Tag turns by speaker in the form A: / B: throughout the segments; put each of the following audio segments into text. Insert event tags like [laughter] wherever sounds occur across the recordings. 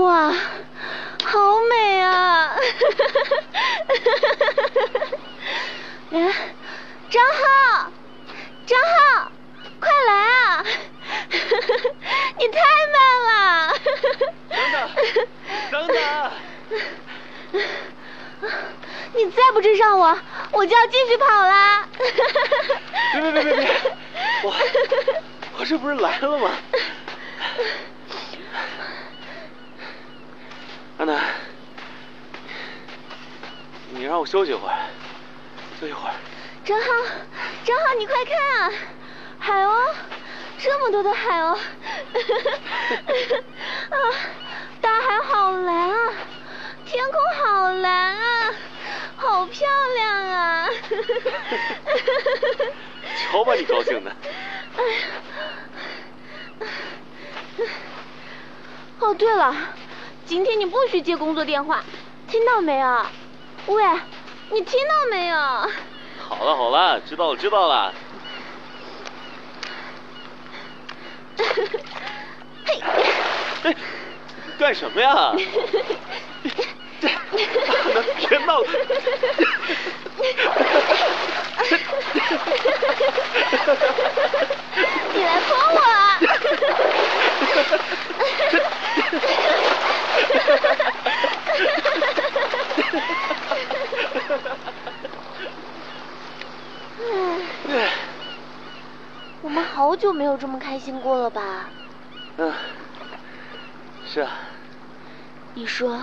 A: 哇，好美啊！[laughs] 哎，张浩，张浩，快来啊！[laughs] 你太慢了。
B: 等等，等等。
A: 你再不追上我，我就要继续跑啦！
B: 别别别别别，我我这不是来了吗？安南，你让我休息一会儿，就一会儿。
A: 张浩，张浩，你快看啊，海鸥，这么多的海鸥，[laughs] 啊，大海好蓝啊，天空好蓝啊，好漂亮啊！[laughs]
B: 瞧把你高兴的。[laughs] 哎
A: 呀，哦对了。今天你不许接工作电话，听到没有？喂，你听到没有？
B: 好了好了，知道了知道了。嘿，哎，干什么呀？别闹了。
A: 你来泼我啊！唉，[laughs] 我们好久没有这么开心过了吧？
B: 嗯，是啊。
A: 你说，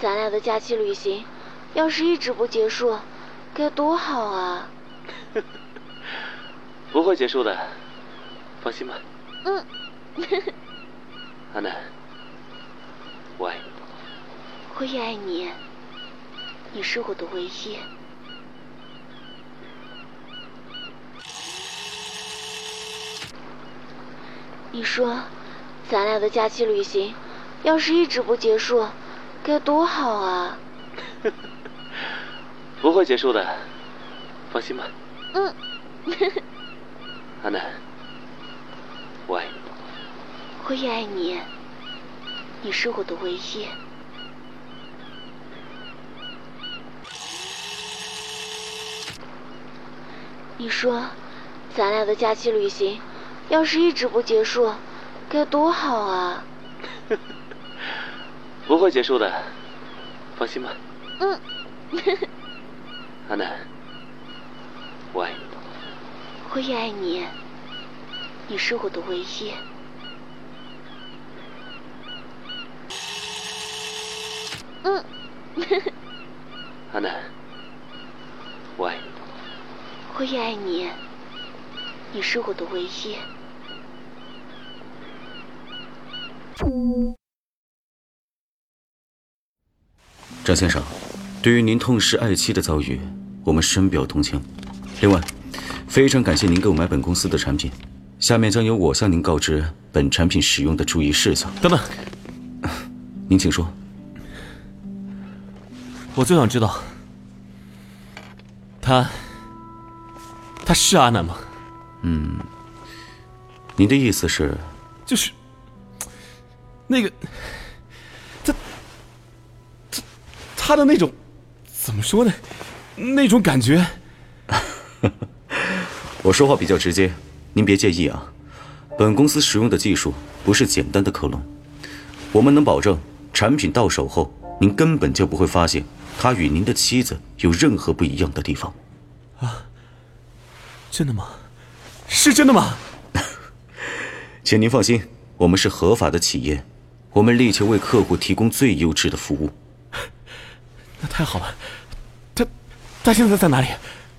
A: 咱俩的假期旅行，要是一直不结束，该多好啊！[laughs]
B: 不会结束的，放心吧。嗯。阿南，我爱你。
A: 我也爱你，你是我的唯一。你说，咱俩的假期旅行，要是一直不结束，该多好啊！[laughs]
B: 不会结束的，放心吧。嗯。阿南，我爱你。[laughs]
A: 我也爱你，你是我的唯一。你说，咱俩的假期旅行，要是一直不结束，该多好啊！[laughs]
B: 不会结束的，放心吧。嗯。阿南，我爱你。
A: 我也爱你，你是我的唯一。
B: 嗯。阿南，我爱你。
A: 我也爱你，你是我的唯一。
C: 张先生，对于您痛失爱妻的遭遇，我们深表同情。另外，非常感谢您购买本公司的产品。下面将由我向您告知本产品使用的注意事项。
D: 等等，
C: 您请说。
D: 我就想知道，他。他是阿南吗？
C: 嗯，您的意思是？
D: 就是，那个，他，他，他的那种，怎么说呢？那种感觉。[laughs]
C: 我说话比较直接，您别介意啊。本公司使用的技术不是简单的克隆，我们能保证产品到手后，您根本就不会发现他与您的妻子有任何不一样的地方。啊。
D: 真的吗？是真的吗？[laughs]
C: 请您放心，我们是合法的企业，我们力求为客户提供最优质的服务。
D: 那太好了，他他现在在哪里？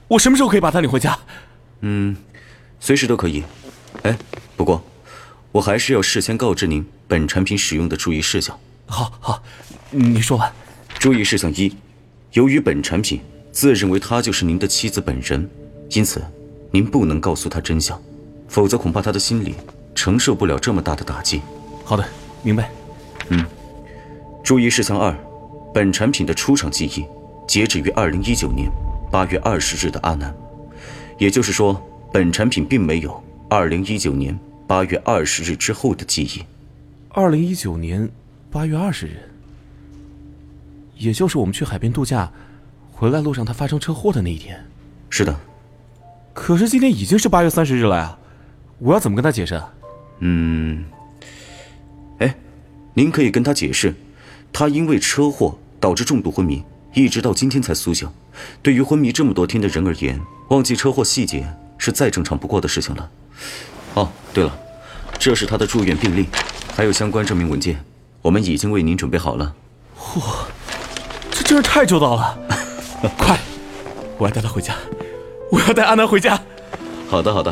D: 我什么时候可以把他领回家？
C: 嗯，随时都可以。哎，不过我还是要事先告知您本产品使用的注意事项。
D: 好，好，你说吧。
C: 注意事项一：由于本产品自认为她就是您的妻子本人，因此。您不能告诉她真相，否则恐怕她的心里承受不了这么大的打击。
D: 好的，明白。
C: 嗯，注意事项二：本产品的出厂记忆截止于二零一九年八月二十日的阿南，也就是说，本产品并没有二零一九年八月二十日之后的记忆。
D: 二零一九年八月二十日，也就是我们去海边度假，回来路上他发生车祸的那一天。
C: 是的。
D: 可是今天已经是八月三十日了呀，我要怎么跟他解释？
C: 嗯，哎，您可以跟他解释，他因为车祸导致重度昏迷，一直到今天才苏醒。对于昏迷这么多天的人而言，忘记车祸细节是再正常不过的事情了。哦，对了，这是他的住院病历，还有相关证明文件，我们已经为您准备好了。
D: 嚯，这真是太周到了！[laughs] 快，我要带他回家。我要带阿南回家。
C: 好的，好的，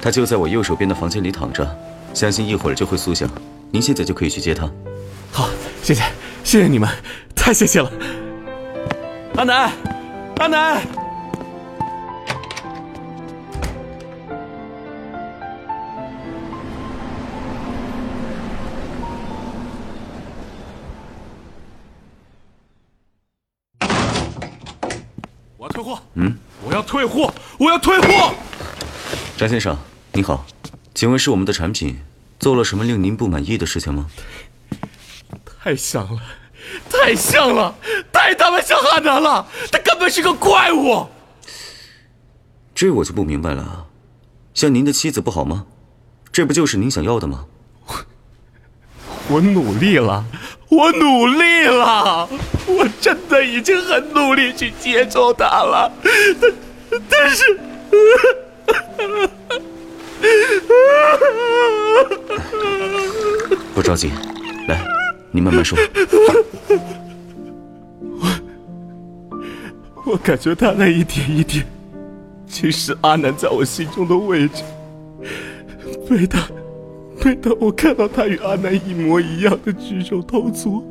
C: 他就在我右手边的房间里躺着，相信一会儿就会苏醒。您现在就可以去接他。
D: 好，谢谢，谢谢你们，太谢谢了。阿南，阿南，嗯。我要退货！我要退货！
C: 张先生，你好，请问是我们的产品做了什么令您不满意的事情吗？
D: 太像了，太像了，太他妈像汉南了！他根本是个怪物！
C: 这我就不明白了，像您的妻子不好吗？这不就是您想要的吗？
D: 我 [laughs] 我努力了，我努力了，我真的已经很努力去接受他了，但但是，
C: 不着急，来，你慢慢说。
D: 我我感觉他那一点一点，侵蚀阿南在我心中的位置，被他。每当我看到他与阿南一模一样的举手投足，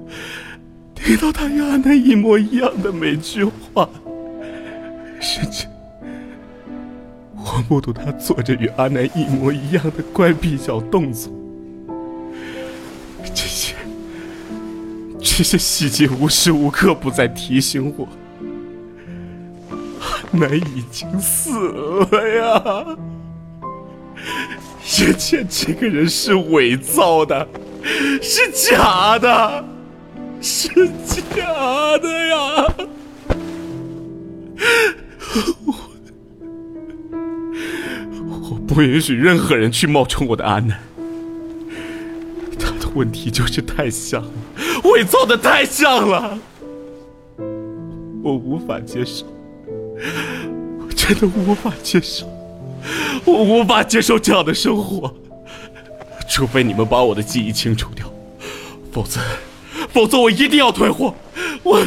D: 听到他与阿南一模一样的每句话，甚至我目睹他做着与阿南一模一样的怪癖小动作，这些这些细节无时无刻不在提醒我，阿南已经死了呀。眼前这个人是伪造的，是假的，是假的呀！我我不允许任何人去冒充我的安南。他的问题就是太像了，伪造的太像了，我无法接受，我真的无法接受。我无法接受这样的生活，除非你们把我的记忆清除掉，否则，否则我一定要退货。我，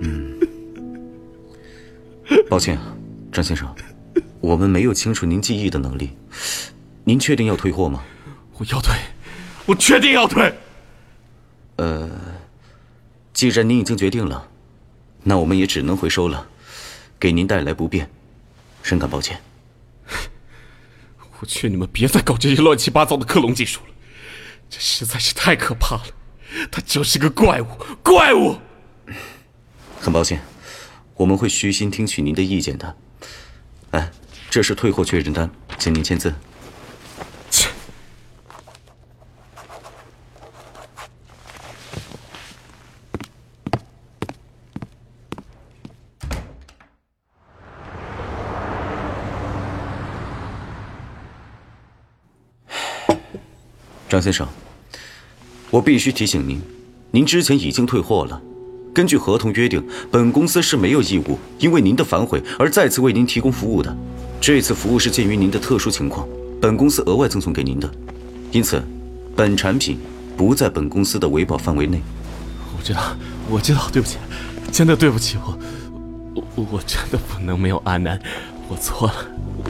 C: 嗯，抱歉啊，张先生，我们没有清除您记忆的能力。您确定要退货吗？
D: 我要退，我确定要退。
C: 呃，既然您已经决定了，那我们也只能回收了。给您带来不便，深感抱歉。
D: 我劝你们别再搞这些乱七八糟的克隆技术了，这实在是太可怕了。他就是个怪物，怪物。
C: 很抱歉，我们会虚心听取您的意见的。哎，这是退货确认单，请您签字。张先生，我必须提醒您，您之前已经退货了。根据合同约定，本公司是没有义务因为您的反悔而再次为您提供服务的。这次服务是鉴于您的特殊情况，本公司额外赠送给您的，因此，本产品不在本公司的维保范围内。
D: 我知道，我知道，对不起，真的对不起，我，我，我真的不能没有阿南，我错了，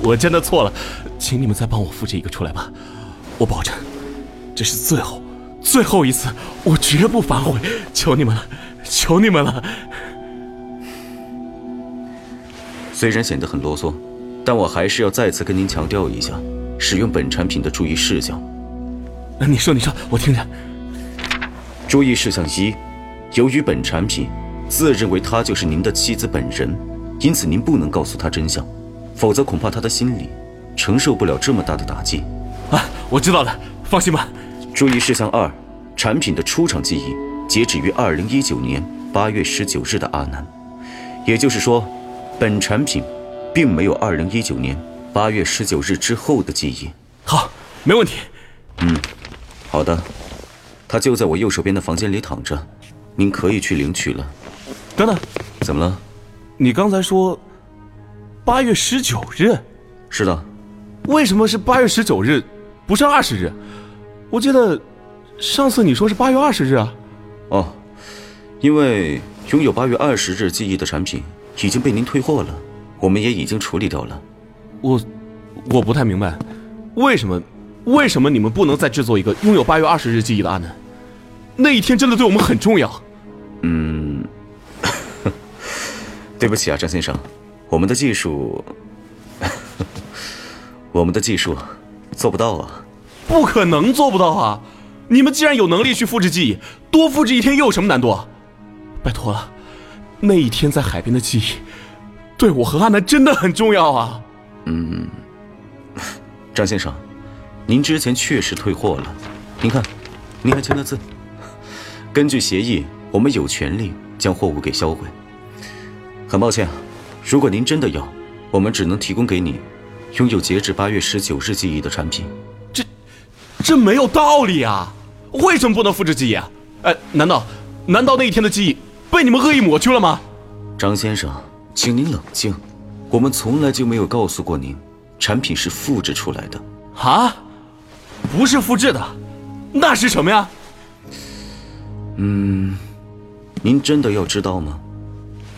D: 我真的错了，请你们再帮我复制一个出来吧，我保证。这是最后，最后一次，我绝不反悔，求你们了，求你们了。
C: 虽然显得很啰嗦，但我还是要再次跟您强调一下，使用本产品的注意事项。
D: 你说，你说，我听着。
C: 注意事项一：由于本产品自认为她就是您的妻子本人，因此您不能告诉她真相，否则恐怕她的心里承受不了这么大的打击。
D: 啊，我知道了。放心吧。
C: 注意事项二：产品的出厂记忆截止于二零一九年八月十九日的阿南，也就是说，本产品并没有二零一九年八月十九日之后的记忆。
D: 好，没问题。
C: 嗯，好的。他就在我右手边的房间里躺着，您可以去领取了。
D: 等等，
C: 怎么了？
D: 你刚才说八月十九日？
C: 是的。
D: 为什么是八月十九日，不是二十日？我记得上次你说是八月二十日啊。
C: 哦，因为拥有八月二十日记忆的产品已经被您退货了，我们也已经处理掉了。
D: 我我不太明白，为什么为什么你们不能再制作一个拥有八月二十日记忆的阿南？那一天真的对我们很重要。
C: 嗯，[laughs] 对不起啊，张先生，我们的技术，[laughs] 我们的技术做不到啊。
D: 不可能做不到啊！你们既然有能力去复制记忆，多复制一天又有什么难度？拜托了，那一天在海边的记忆，对我和阿南真的很重要啊。
C: 嗯，张先生，您之前确实退货了，您看，您还签了字。根据协议，我们有权利将货物给销毁。很抱歉，如果您真的要，我们只能提供给你拥有截止八月十九日记忆的产品。
D: 这，没有道理啊！为什么不能复制记忆啊？哎，难道，难道那一天的记忆被你们恶意抹去了吗？
C: 张先生，请您冷静。我们从来就没有告诉过您，产品是复制出来的。
D: 啊？不是复制的，那是什么呀？
C: 嗯，您真的要知道吗？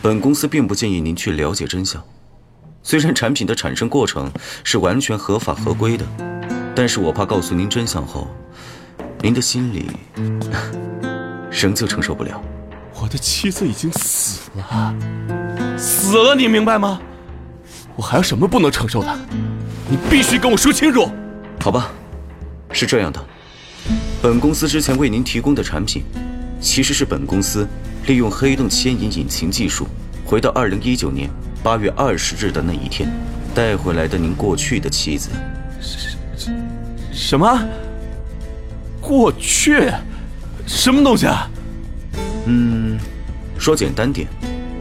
C: 本公司并不建议您去了解真相。虽然产品的产生过程是完全合法合规的，但是我怕告诉您真相后，您的心里 [laughs] 仍旧承受不了。
D: 我的妻子已经死了，死了，你明白吗？我还有什么不能承受的？你必须跟我说清楚。
C: 好吧，是这样的，本公司之前为您提供的产品。其实是本公司利用黑洞牵引引擎技术，回到二零一九年八月二十日的那一天，带回来的您过去的妻子。
D: 什什么？过去？什么东西啊？
C: 嗯，说简单点，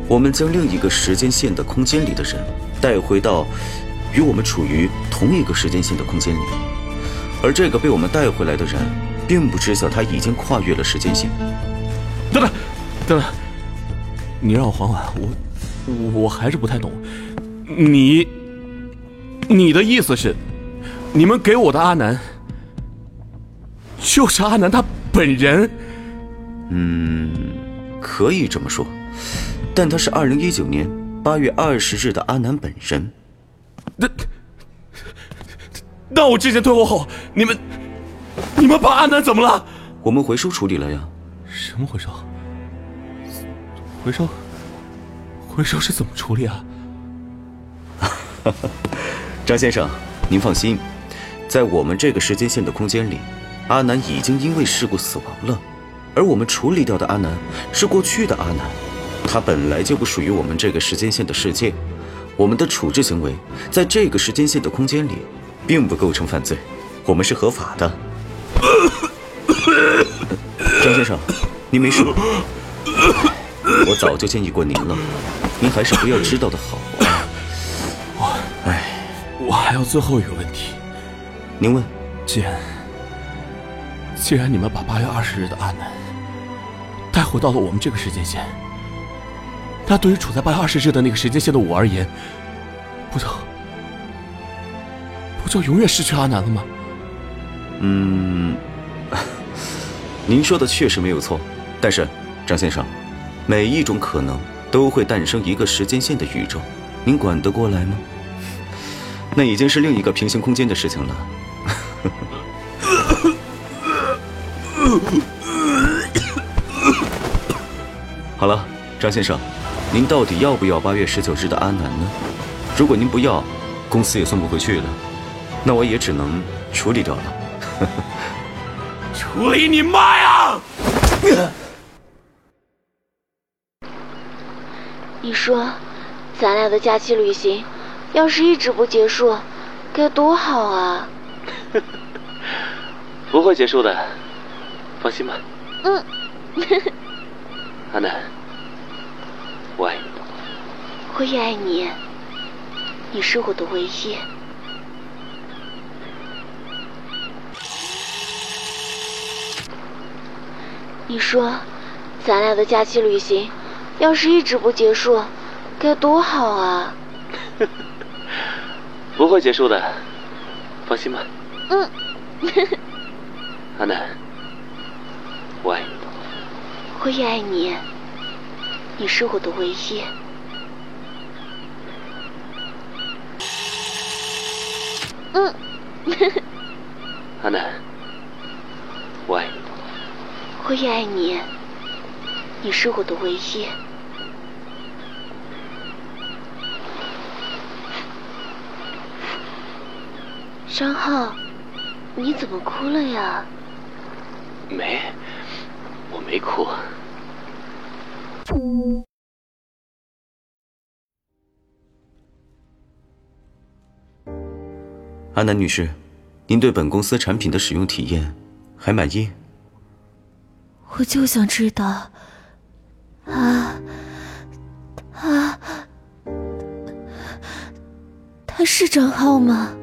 C: 我们将另一个时间线的空间里的人带回到与我们处于同一个时间线的空间里，而这个被我们带回来的人，并不知晓他已经跨越了时间线。
D: 等等，等等，你让我缓缓，我我还是不太懂。你，你的意思是，你们给我的阿南，就是阿南他本人？
C: 嗯，可以这么说，但他是二零一九年八月二十日的阿南本人。
D: 那，那我之前退货后，你们，你们把阿南怎么了？
C: 我们回收处理了呀。
D: 什么回收？回收？回收是怎么处理啊？[laughs]
C: 张先生，您放心，在我们这个时间线的空间里，阿南已经因为事故死亡了，而我们处理掉的阿南是过去的阿南，他本来就不属于我们这个时间线的世界，我们的处置行为在这个时间线的空间里，并不构成犯罪，我们是合法的。[coughs] 张先生，您没事吧？我早就建议过您了，您还是不要知道的好。
D: 我，哎，我还有最后一个问题，
C: 您问。
D: 既然，既然你们把八月二十日的阿南带回到了我们这个时间线，那对于处在八月二十日的那个时间线的我而言，不就不就永远失去阿南了吗？
C: 嗯。[laughs] 您说的确实没有错，但是，张先生，每一种可能都会诞生一个时间线的宇宙，您管得过来吗？那已经是另一个平行空间的事情了。[coughs] 好了，张先生，您到底要不要八月十九日的阿南呢？如果您不要，公司也送不回去了，那我也只能处理掉了。[laughs]
D: 处理你妈呀！
A: 你说，咱俩的假期旅行，要是一直不结束，该多好啊！[laughs]
B: 不会结束的，放心吧。
A: 嗯。
B: 阿南，我爱你。
A: 我也爱你。你是我的唯一。你说，咱俩的假期旅行，要是一直不结束，该多好啊！[laughs]
B: 不会结束的，放心吧。
A: 嗯。[laughs]
B: 阿南，我爱你。
A: 我也爱你。你是我的唯一。嗯。
B: 阿南，我爱你。
A: 我也爱你，你是我的唯一。张浩，你怎么哭了呀？
B: 没，我没哭。
C: 阿南女士，您对本公司产品的使用体验还满意？
A: 我就想知道，啊，他，他是张浩吗？